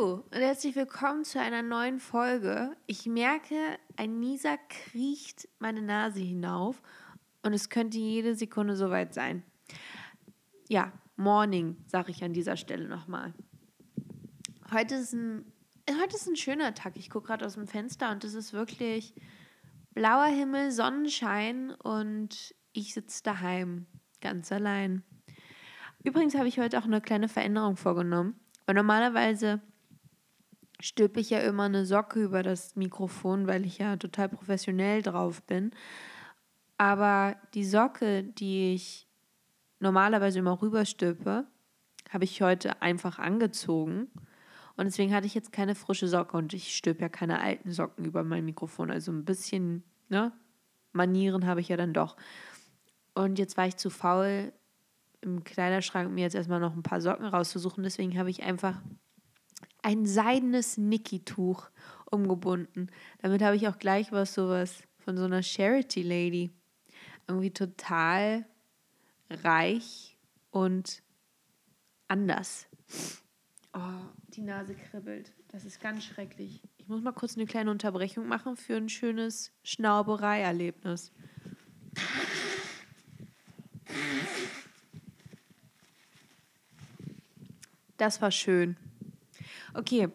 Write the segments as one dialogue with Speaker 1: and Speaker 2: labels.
Speaker 1: Hallo und herzlich willkommen zu einer neuen Folge. Ich merke, ein Nieser kriecht meine Nase hinauf und es könnte jede Sekunde soweit sein. Ja, Morning, sage ich an dieser Stelle nochmal. Heute ist ein, heute ist ein schöner Tag. Ich gucke gerade aus dem Fenster und es ist wirklich blauer Himmel, Sonnenschein und ich sitze daheim, ganz allein. Übrigens habe ich heute auch eine kleine Veränderung vorgenommen. Weil normalerweise stülpe ich ja immer eine Socke über das Mikrofon, weil ich ja total professionell drauf bin. Aber die Socke, die ich normalerweise immer rüberstülpe, habe ich heute einfach angezogen. Und deswegen hatte ich jetzt keine frische Socke und ich stülpe ja keine alten Socken über mein Mikrofon. Also ein bisschen, ne? Manieren habe ich ja dann doch. Und jetzt war ich zu faul, im Kleiderschrank mir jetzt erstmal noch ein paar Socken rauszusuchen. Deswegen habe ich einfach ein seidenes Niki-Tuch umgebunden. Damit habe ich auch gleich was sowas von so einer Charity Lady. Irgendwie total reich und anders. Oh, die Nase kribbelt. Das ist ganz schrecklich. Ich muss mal kurz eine kleine Unterbrechung machen für ein schönes Schnauberei-Erlebnis. Das war schön. Okay,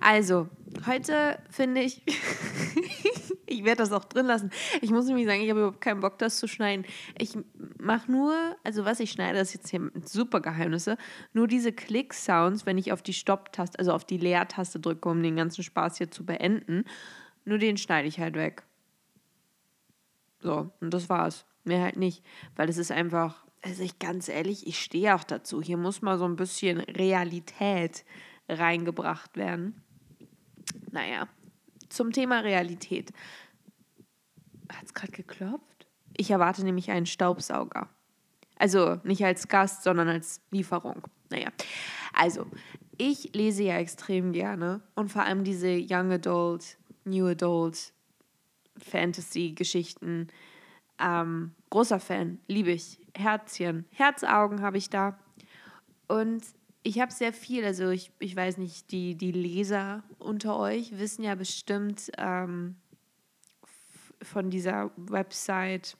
Speaker 1: also heute finde ich, ich werde das auch drin lassen. Ich muss nämlich sagen, ich habe überhaupt keinen Bock, das zu schneiden. Ich mache nur, also was ich schneide, das ist jetzt hier super Geheimnisse, nur diese Klick-Sounds, wenn ich auf die Stopp-Taste, also auf die Leertaste drücke, um den ganzen Spaß hier zu beenden. Nur den schneide ich halt weg. So, und das war's. Mehr halt nicht, weil es ist einfach also ich ganz ehrlich, ich stehe auch dazu. Hier muss mal so ein bisschen Realität reingebracht werden. Naja, zum Thema Realität. Hat es gerade geklopft? Ich erwarte nämlich einen Staubsauger. Also nicht als Gast, sondern als Lieferung. Naja, also ich lese ja extrem gerne und vor allem diese Young Adult, New Adult Fantasy-Geschichten ähm, großer Fan, liebe ich. Herzchen, Herzaugen habe ich da. Und ich habe sehr viel, also ich, ich weiß nicht, die, die Leser unter euch wissen ja bestimmt ähm, von dieser Website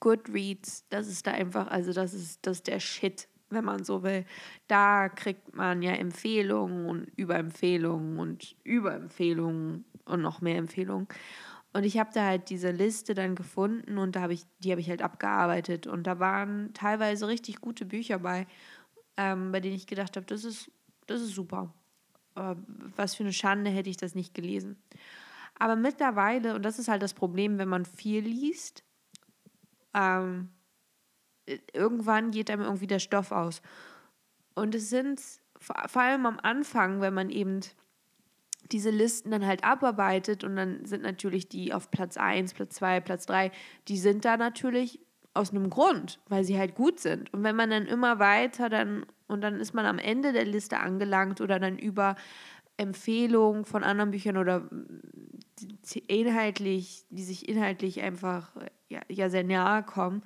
Speaker 1: Goodreads, das ist da einfach, also das ist, das ist der Shit, wenn man so will. Da kriegt man ja Empfehlungen und Überempfehlungen und Überempfehlungen und noch mehr Empfehlungen. Und ich habe da halt diese Liste dann gefunden und da habe ich, die habe ich halt abgearbeitet. Und da waren teilweise richtig gute Bücher bei, ähm, bei denen ich gedacht habe, das ist, das ist super. Äh, was für eine Schande hätte ich das nicht gelesen. Aber mittlerweile, und das ist halt das Problem, wenn man viel liest, ähm, irgendwann geht einem irgendwie der Stoff aus. Und es sind vor allem am Anfang, wenn man eben diese Listen dann halt abarbeitet und dann sind natürlich die auf Platz 1, Platz 2, Platz 3, die sind da natürlich aus einem Grund, weil sie halt gut sind. Und wenn man dann immer weiter dann und dann ist man am Ende der Liste angelangt oder dann über Empfehlungen von anderen Büchern oder inhaltlich, die sich inhaltlich einfach ja, ja sehr nahe kommen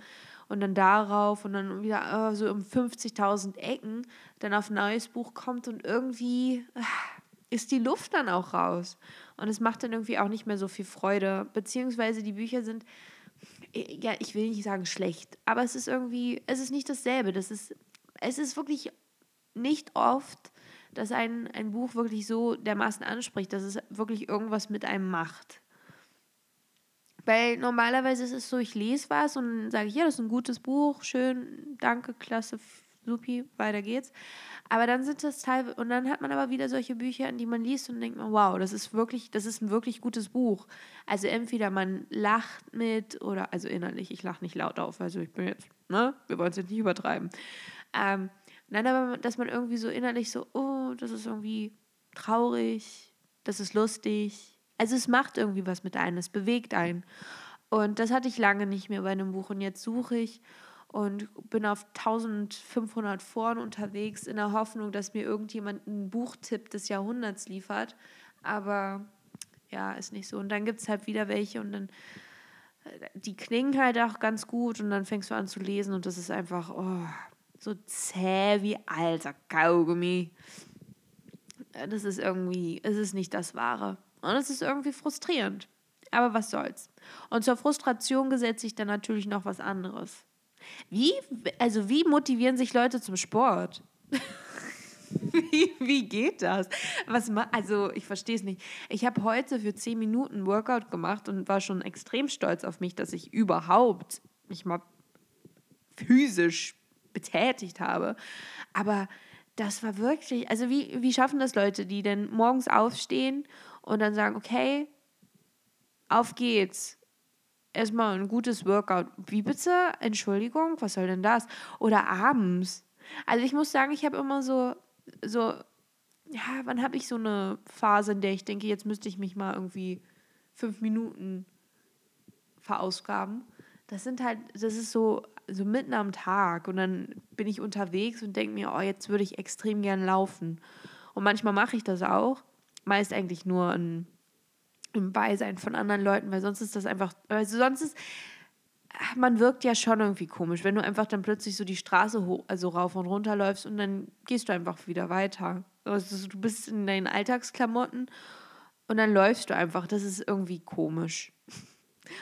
Speaker 1: und dann darauf und dann wieder oh, so um 50.000 Ecken dann auf ein neues Buch kommt und irgendwie ach, ist die Luft dann auch raus. Und es macht dann irgendwie auch nicht mehr so viel Freude. Beziehungsweise die Bücher sind, ja, ich will nicht sagen schlecht, aber es ist irgendwie, es ist nicht dasselbe. Das ist, es ist wirklich nicht oft, dass ein, ein Buch wirklich so dermaßen anspricht, dass es wirklich irgendwas mit einem macht. Weil normalerweise ist es so, ich lese was und sage ich, ja, das ist ein gutes Buch, schön, danke, klasse, supi, weiter geht's. Aber dann sind das teilweise, und dann hat man aber wieder solche Bücher, die man liest und denkt wow, das ist wirklich, das ist ein wirklich gutes Buch. Also entweder man lacht mit oder, also innerlich, ich lache nicht laut auf, also ich bin jetzt, ne, wir wollen es jetzt nicht übertreiben. Ähm, nein, aber dass man irgendwie so innerlich so, oh, das ist irgendwie traurig, das ist lustig. Also es macht irgendwie was mit einem, es bewegt einen. Und das hatte ich lange nicht mehr bei einem Buch und jetzt suche ich und bin auf 1500 Foren unterwegs in der Hoffnung, dass mir irgendjemand einen Buchtipp des Jahrhunderts liefert. Aber ja, ist nicht so. Und dann gibt es halt wieder welche und dann, äh, die klingen halt auch ganz gut und dann fängst du an zu lesen und das ist einfach oh, so zäh wie alter Kaugummi. das ist irgendwie, es ist nicht das Wahre. Und es ist irgendwie frustrierend. Aber was soll's. Und zur Frustration gesetzt sich dann natürlich noch was anderes. Wie, also wie motivieren sich Leute zum Sport? wie, wie geht das? Was also ich verstehe es nicht. Ich habe heute für 10 Minuten Workout gemacht und war schon extrem stolz auf mich, dass ich überhaupt mich mal physisch betätigt habe. Aber das war wirklich, also wie, wie schaffen das Leute, die denn morgens aufstehen und dann sagen, okay, auf geht's. Erstmal ein gutes Workout. Wie bitte? Entschuldigung, was soll denn das? Oder abends. Also ich muss sagen, ich habe immer so, so, ja, wann habe ich so eine Phase, in der ich denke, jetzt müsste ich mich mal irgendwie fünf Minuten verausgaben. Das sind halt, das ist so, so mitten am Tag und dann bin ich unterwegs und denke mir, oh, jetzt würde ich extrem gern laufen. Und manchmal mache ich das auch. Meist eigentlich nur in, im Beisein von anderen Leuten, weil sonst ist das einfach, also sonst ist, man wirkt ja schon irgendwie komisch, wenn du einfach dann plötzlich so die Straße hoch, also rauf und runter läufst und dann gehst du einfach wieder weiter. Also du bist in deinen Alltagsklamotten und dann läufst du einfach. Das ist irgendwie komisch.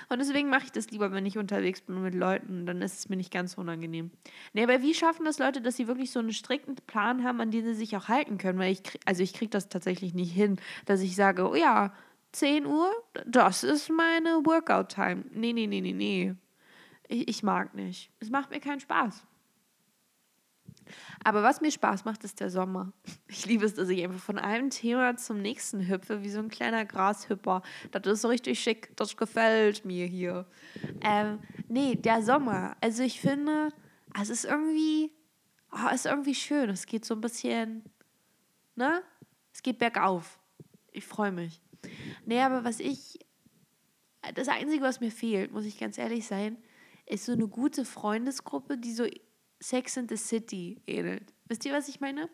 Speaker 1: Und deswegen mache ich das lieber, wenn ich unterwegs bin mit Leuten. Dann ist es mir nicht ganz unangenehm. Nee, aber wie schaffen das Leute, dass sie wirklich so einen strikten Plan haben, an den sie sich auch halten können? Weil ich, krieg, also ich kriege das tatsächlich nicht hin, dass ich sage, oh ja, 10 Uhr, das ist meine Workout-Time. Nee, nee, nee, nee, nee. Ich, ich mag nicht. Es macht mir keinen Spaß. Aber was mir Spaß macht, ist der Sommer. Ich liebe es, dass ich einfach von einem Thema zum nächsten hüpfe, wie so ein kleiner Grashüpper. Das ist so richtig schick, das gefällt mir hier. Ähm, nee, der Sommer. Also ich finde, es ist irgendwie, oh, es ist irgendwie schön. Es geht so ein bisschen, ne? Es geht bergauf. Ich freue mich. Nee, aber was ich, das Einzige, was mir fehlt, muss ich ganz ehrlich sein, ist so eine gute Freundesgruppe, die so Sex in the City ähnelt. Wisst ihr, was ich meine?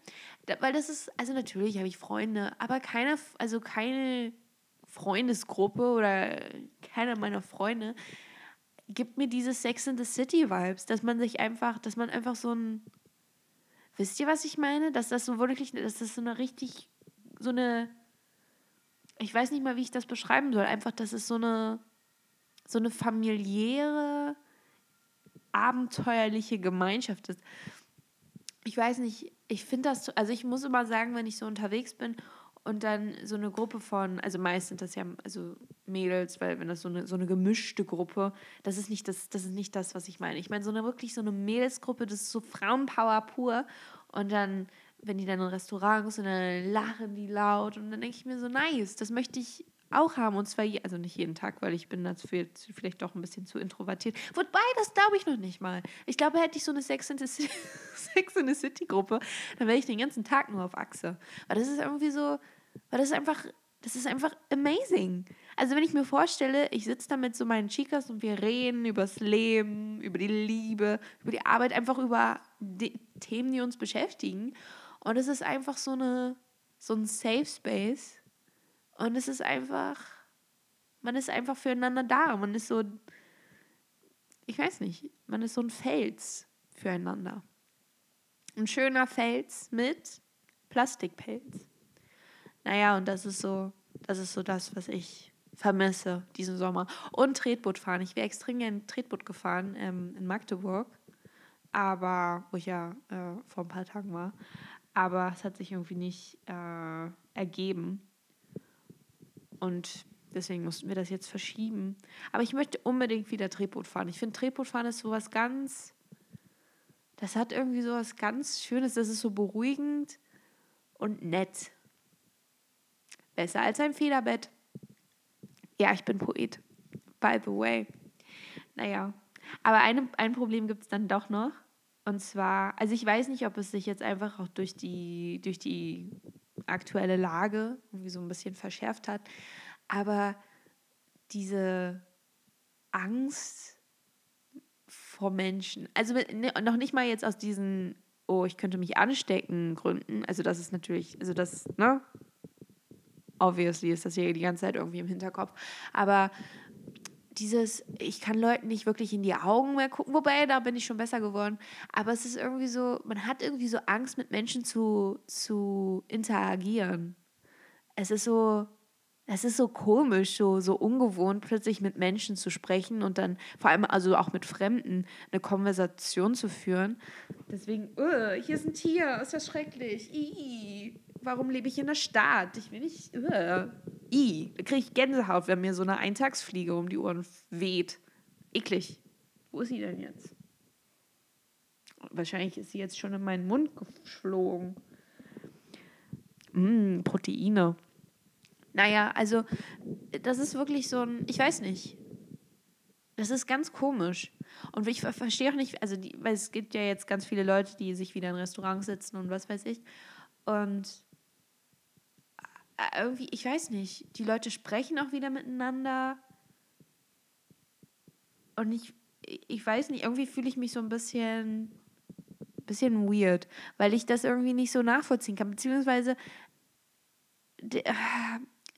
Speaker 1: Da, weil das ist, also natürlich habe ich Freunde, aber keine, also keine Freundesgruppe oder keiner meiner Freunde gibt mir diese Sex in the City Vibes, dass man sich einfach, dass man einfach so ein, wisst ihr, was ich meine? Dass das so wirklich, dass das so eine richtig, so eine, ich weiß nicht mal, wie ich das beschreiben soll, einfach, dass es so eine, so eine familiäre, abenteuerliche Gemeinschaft ist. Ich weiß nicht, ich finde das, also ich muss immer sagen, wenn ich so unterwegs bin und dann so eine Gruppe von, also meist sind das ja also Mädels, weil wenn das so eine, so eine gemischte Gruppe, das ist nicht das, das ist nicht das, was ich meine. Ich meine so eine wirklich so eine Mädelsgruppe, das ist so Frauenpower pur und dann, wenn die dann in Restaurants sind, dann lachen die laut und dann denke ich mir so, nice, das möchte ich auch haben. Und zwar, also nicht jeden Tag, weil ich bin dafür vielleicht doch ein bisschen zu introvertiert. Wobei, das glaube ich noch nicht mal. Ich glaube, hätte ich so eine Sex in the, City, Sex in the City Gruppe, dann wäre ich den ganzen Tag nur auf Achse. Weil das ist irgendwie so, weil das ist einfach, das ist einfach amazing. Also wenn ich mir vorstelle, ich sitze da mit so meinen Chicas und wir reden über das Leben, über die Liebe, über die Arbeit, einfach über die Themen, die uns beschäftigen. Und es ist einfach so eine, so ein Safe Space, und es ist einfach, man ist einfach füreinander da. Man ist so, ich weiß nicht, man ist so ein Fels füreinander. Ein schöner Fels mit Plastikpelz. Naja, und das ist so, das ist so das, was ich vermisse diesen Sommer. Und Tretboot fahren. Ich wäre extrem gerne Tretboot gefahren ähm, in Magdeburg, aber wo ich ja äh, vor ein paar Tagen war. Aber es hat sich irgendwie nicht äh, ergeben. Und deswegen mussten wir das jetzt verschieben. Aber ich möchte unbedingt wieder Tretboot fahren. Ich finde, Tretboot fahren ist sowas ganz. Das hat irgendwie sowas ganz Schönes. Das ist so beruhigend und nett. Besser als ein Federbett. Ja, ich bin Poet. By the way. Naja. Aber eine, ein Problem gibt es dann doch noch. Und zwar, also ich weiß nicht, ob es sich jetzt einfach auch durch die, durch die aktuelle Lage irgendwie so ein bisschen verschärft hat. Aber diese Angst vor Menschen, also ne, noch nicht mal jetzt aus diesen, oh, ich könnte mich anstecken Gründen, also das ist natürlich, also das, ne? Obviously ist das hier die ganze Zeit irgendwie im Hinterkopf. Aber dieses, ich kann Leuten nicht wirklich in die Augen mehr gucken, wobei da bin ich schon besser geworden. Aber es ist irgendwie so, man hat irgendwie so Angst, mit Menschen zu, zu interagieren. Es ist so, es ist so komisch, so, so ungewohnt, plötzlich mit Menschen zu sprechen und dann vor allem also auch mit Fremden eine Konversation zu führen. Deswegen, uh, hier ist ein Tier, ist das schrecklich. Ii, warum lebe ich in der Stadt? Ich will nicht. Uh, I, da kriege ich Gänsehaut, wenn mir so eine Eintagsfliege um die Ohren weht. Eklig. Wo ist sie denn jetzt? Wahrscheinlich ist sie jetzt schon in meinen Mund geflogen. Mm, Proteine. Naja, also das ist wirklich so ein, ich weiß nicht. Das ist ganz komisch. Und ich verstehe auch nicht, also die, weil es gibt ja jetzt ganz viele Leute, die sich wieder in Restaurants sitzen und was weiß ich. Und äh, irgendwie, ich weiß nicht, die Leute sprechen auch wieder miteinander. Und ich, ich weiß nicht, irgendwie fühle ich mich so ein bisschen, bisschen weird, weil ich das irgendwie nicht so nachvollziehen kann. Beziehungsweise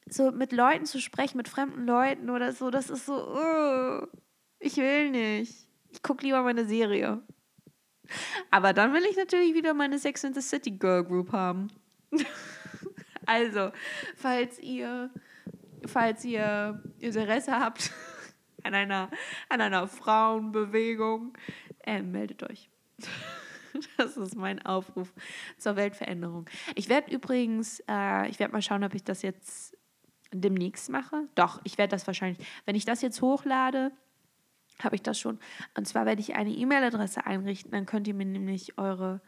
Speaker 1: so mit Leuten zu sprechen, mit fremden Leuten oder so, das ist so, uh, ich will nicht. Ich gucke lieber meine Serie. Aber dann will ich natürlich wieder meine Sex in the City Girl Group haben. also, falls ihr, falls ihr Interesse habt an einer, an einer Frauenbewegung, äh, meldet euch. Das ist mein Aufruf zur Weltveränderung. Ich werde übrigens, äh, ich werde mal schauen, ob ich das jetzt demnächst mache. Doch, ich werde das wahrscheinlich, wenn ich das jetzt hochlade, habe ich das schon. Und zwar werde ich eine E-Mail-Adresse einrichten, dann könnt ihr mir nämlich eure,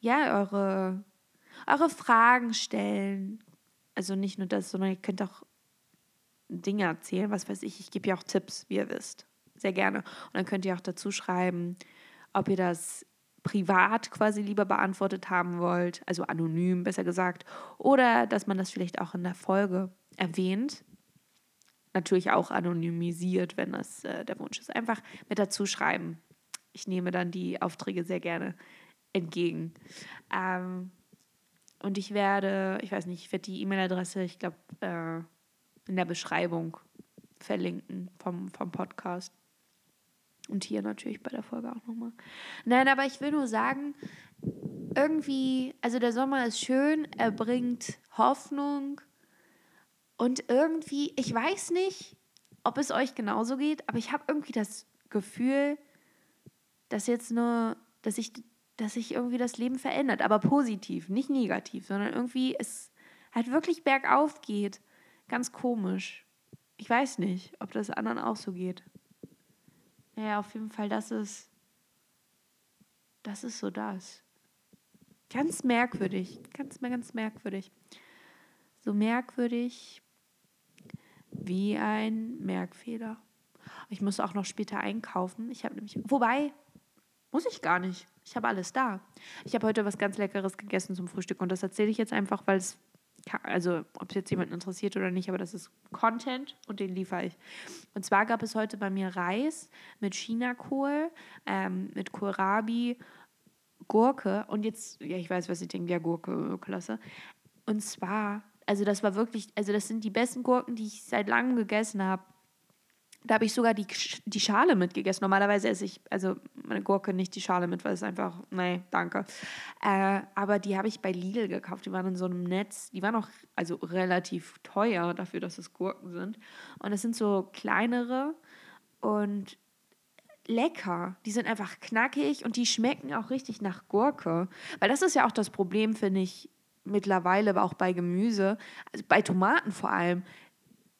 Speaker 1: ja, eure, eure Fragen stellen. Also nicht nur das, sondern ihr könnt auch Dinge erzählen, was weiß ich. Ich gebe ja auch Tipps, wie ihr wisst. Sehr gerne. Und dann könnt ihr auch dazu schreiben, ob ihr das privat quasi lieber beantwortet haben wollt, also anonym besser gesagt, oder dass man das vielleicht auch in der Folge erwähnt. Natürlich auch anonymisiert, wenn das äh, der Wunsch ist. Einfach mit dazu schreiben. Ich nehme dann die Aufträge sehr gerne entgegen. Ähm, und ich werde, ich weiß nicht, ich werde die E-Mail-Adresse, ich glaube, äh, in der Beschreibung verlinken vom, vom Podcast. Und hier natürlich bei der Folge auch nochmal. Nein, aber ich will nur sagen, irgendwie, also der Sommer ist schön, er bringt Hoffnung. Und irgendwie, ich weiß nicht, ob es euch genauso geht, aber ich habe irgendwie das Gefühl, dass jetzt nur, dass sich dass sich irgendwie das Leben verändert, aber positiv, nicht negativ, sondern irgendwie es halt wirklich bergauf geht. Ganz komisch. Ich weiß nicht, ob das anderen auch so geht. Ja, auf jeden Fall, das ist, das ist so das. Ganz merkwürdig, ganz, ganz merkwürdig. So merkwürdig wie ein Merkfehler. Ich muss auch noch später einkaufen. Ich habe nämlich, wobei, muss ich gar nicht. Ich habe alles da. Ich habe heute was ganz Leckeres gegessen zum Frühstück und das erzähle ich jetzt einfach, weil es also ob es jetzt jemanden interessiert oder nicht, aber das ist Content und den liefere ich. Und zwar gab es heute bei mir Reis mit Chinakohl, ähm, mit Kohlrabi, Gurke und jetzt, ja, ich weiß, was ich denke, ja, Gurke, klasse. Und zwar, also das war wirklich, also das sind die besten Gurken, die ich seit langem gegessen habe. Da habe ich sogar die, die Schale mitgegessen. Normalerweise esse ich, also meine Gurke nicht die Schale mit, weil es einfach, nee, danke. Äh, aber die habe ich bei Lidl gekauft. Die waren in so einem Netz. Die waren auch also relativ teuer dafür, dass es Gurken sind. Und es sind so kleinere und lecker. Die sind einfach knackig und die schmecken auch richtig nach Gurke. Weil das ist ja auch das Problem, finde ich, mittlerweile, aber auch bei Gemüse, also bei Tomaten vor allem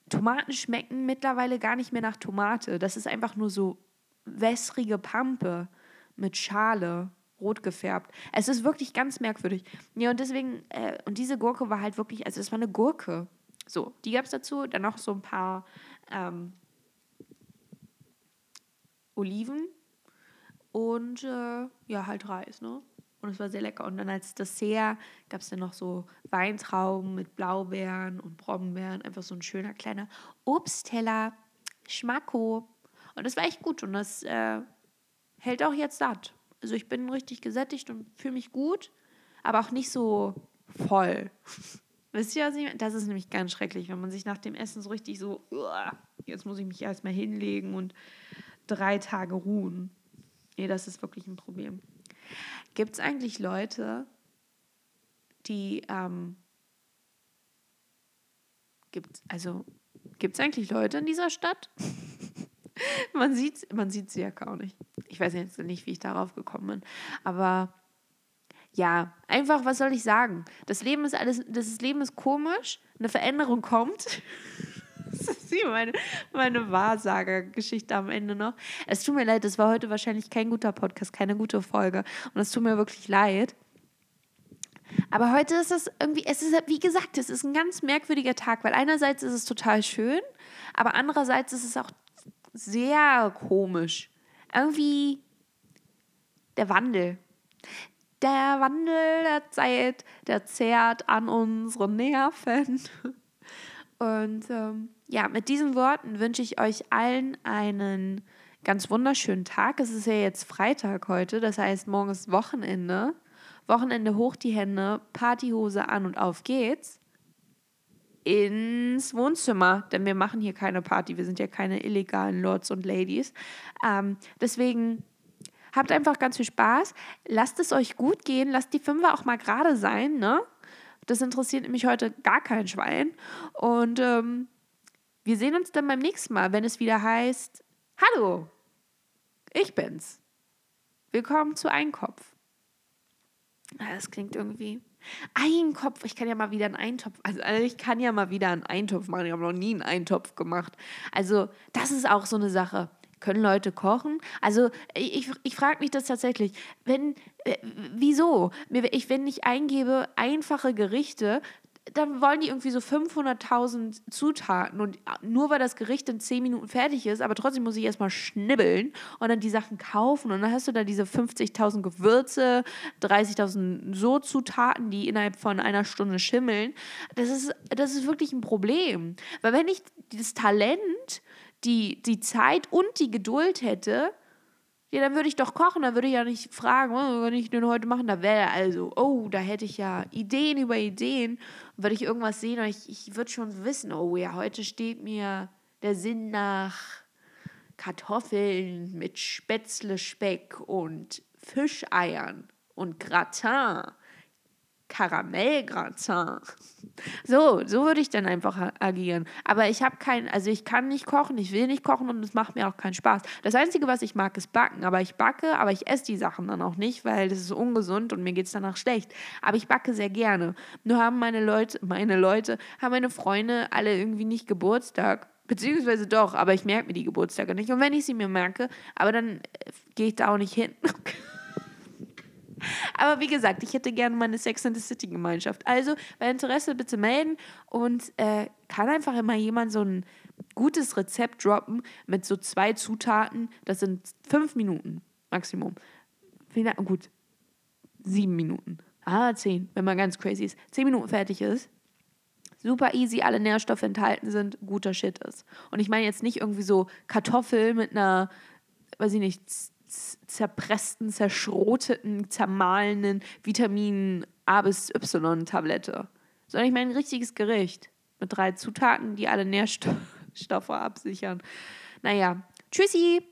Speaker 1: Tomaten schmecken mittlerweile gar nicht mehr nach Tomate. Das ist einfach nur so wässrige Pampe mit Schale, rot gefärbt. Es ist wirklich ganz merkwürdig. Ja, und deswegen, äh, und diese Gurke war halt wirklich, also es war eine Gurke. So, die gab es dazu. Dann noch so ein paar ähm, Oliven und äh, ja, halt Reis, ne? Und es war sehr lecker. Und dann als Dessert gab es dann noch so Weintrauben mit Blaubeeren und Brombeeren. Einfach so ein schöner kleiner Obstteller. Schmacko. Und das war echt gut. Und das äh, hält auch jetzt satt. Also ich bin richtig gesättigt und fühle mich gut, aber auch nicht so voll. Wisst ihr, was ich meine? Das ist nämlich ganz schrecklich, wenn man sich nach dem Essen so richtig so, jetzt muss ich mich erstmal hinlegen und drei Tage ruhen. Nee, das ist wirklich ein Problem. Gibt es eigentlich Leute, die, ähm, gibt also gibt es eigentlich Leute in dieser Stadt? man sieht man sieht sie ja gar nicht. Ich weiß jetzt nicht, wie ich darauf gekommen bin, aber ja, einfach, was soll ich sagen? Das Leben ist alles, das Leben ist komisch, eine Veränderung kommt. das ist meine, meine Wahrsager-Geschichte am Ende noch. Es tut mir leid, es war heute wahrscheinlich kein guter Podcast, keine gute Folge. Und es tut mir wirklich leid. Aber heute ist es irgendwie, es ist, wie gesagt, es ist ein ganz merkwürdiger Tag, weil einerseits ist es total schön, aber andererseits ist es auch sehr komisch. Irgendwie der Wandel. Der Wandel der Zeit, der zehrt an unseren Nerven. Und ähm, ja, mit diesen Worten wünsche ich euch allen einen ganz wunderschönen Tag. Es ist ja jetzt Freitag heute, das heißt, morgen ist Wochenende. Wochenende hoch die Hände, Partyhose an und auf geht's ins Wohnzimmer, denn wir machen hier keine Party, wir sind ja keine illegalen Lords und Ladies. Ähm, deswegen habt einfach ganz viel Spaß, lasst es euch gut gehen, lasst die Fünfer auch mal gerade sein, ne? Das interessiert nämlich heute gar kein Schwein. Und ähm, wir sehen uns dann beim nächsten Mal, wenn es wieder heißt, Hallo, ich bin's. Willkommen zu Einkopf. Das klingt irgendwie. Einkopf, ich kann ja mal wieder einen Eintopf, also, also ich kann ja mal wieder einen Eintopf machen. Ich habe noch nie einen Eintopf gemacht. Also, das ist auch so eine Sache. Können Leute kochen? Also, ich, ich frage mich das tatsächlich. Wenn, äh, wieso? Ich, wenn ich eingebe einfache Gerichte, dann wollen die irgendwie so 500.000 Zutaten und nur weil das Gericht in 10 Minuten fertig ist, aber trotzdem muss ich erstmal schnibbeln und dann die Sachen kaufen und dann hast du da diese 50.000 Gewürze, 30.000 so Zutaten, die innerhalb von einer Stunde schimmeln. Das ist, das ist wirklich ein Problem. Weil wenn ich das Talent, die, die Zeit und die Geduld hätte, ja, dann würde ich doch kochen, dann würde ich ja nicht fragen, oh, was kann ich denn heute machen? Da wäre also, oh, da hätte ich ja Ideen über Ideen. Würde ich irgendwas sehen und ich, ich würde schon wissen, oh ja, heute steht mir der Sinn nach Kartoffeln mit Spätzle, Speck und Fischeiern und Gratin. Karamellgratin. So, so würde ich dann einfach agieren. Aber ich habe keinen, also ich kann nicht kochen, ich will nicht kochen und es macht mir auch keinen Spaß. Das Einzige, was ich mag, ist backen. Aber ich backe, aber ich esse die Sachen dann auch nicht, weil das ist ungesund und mir geht es danach schlecht. Aber ich backe sehr gerne. Nur haben meine Leute, meine Leute, haben meine Freunde alle irgendwie nicht Geburtstag. Beziehungsweise doch, aber ich merke mir die Geburtstage nicht. Und wenn ich sie mir merke, aber dann äh, gehe ich da auch nicht hin. Aber wie gesagt, ich hätte gerne meine Sex and the City Gemeinschaft. Also bei Interesse bitte melden und äh, kann einfach immer jemand so ein gutes Rezept droppen mit so zwei Zutaten. Das sind fünf Minuten Maximum. Gut, sieben Minuten. Ah, zehn, wenn man ganz crazy ist. Zehn Minuten fertig ist. Super easy, alle Nährstoffe enthalten sind, guter Shit ist. Und ich meine jetzt nicht irgendwie so Kartoffel mit einer, weiß ich nicht, zerpressten, zerschroteten, zermahlenen Vitamin A bis Y-Tablette, sondern ich meine ein richtiges Gericht mit drei Zutaten, die alle Nährstoffe absichern. Naja, tschüssi!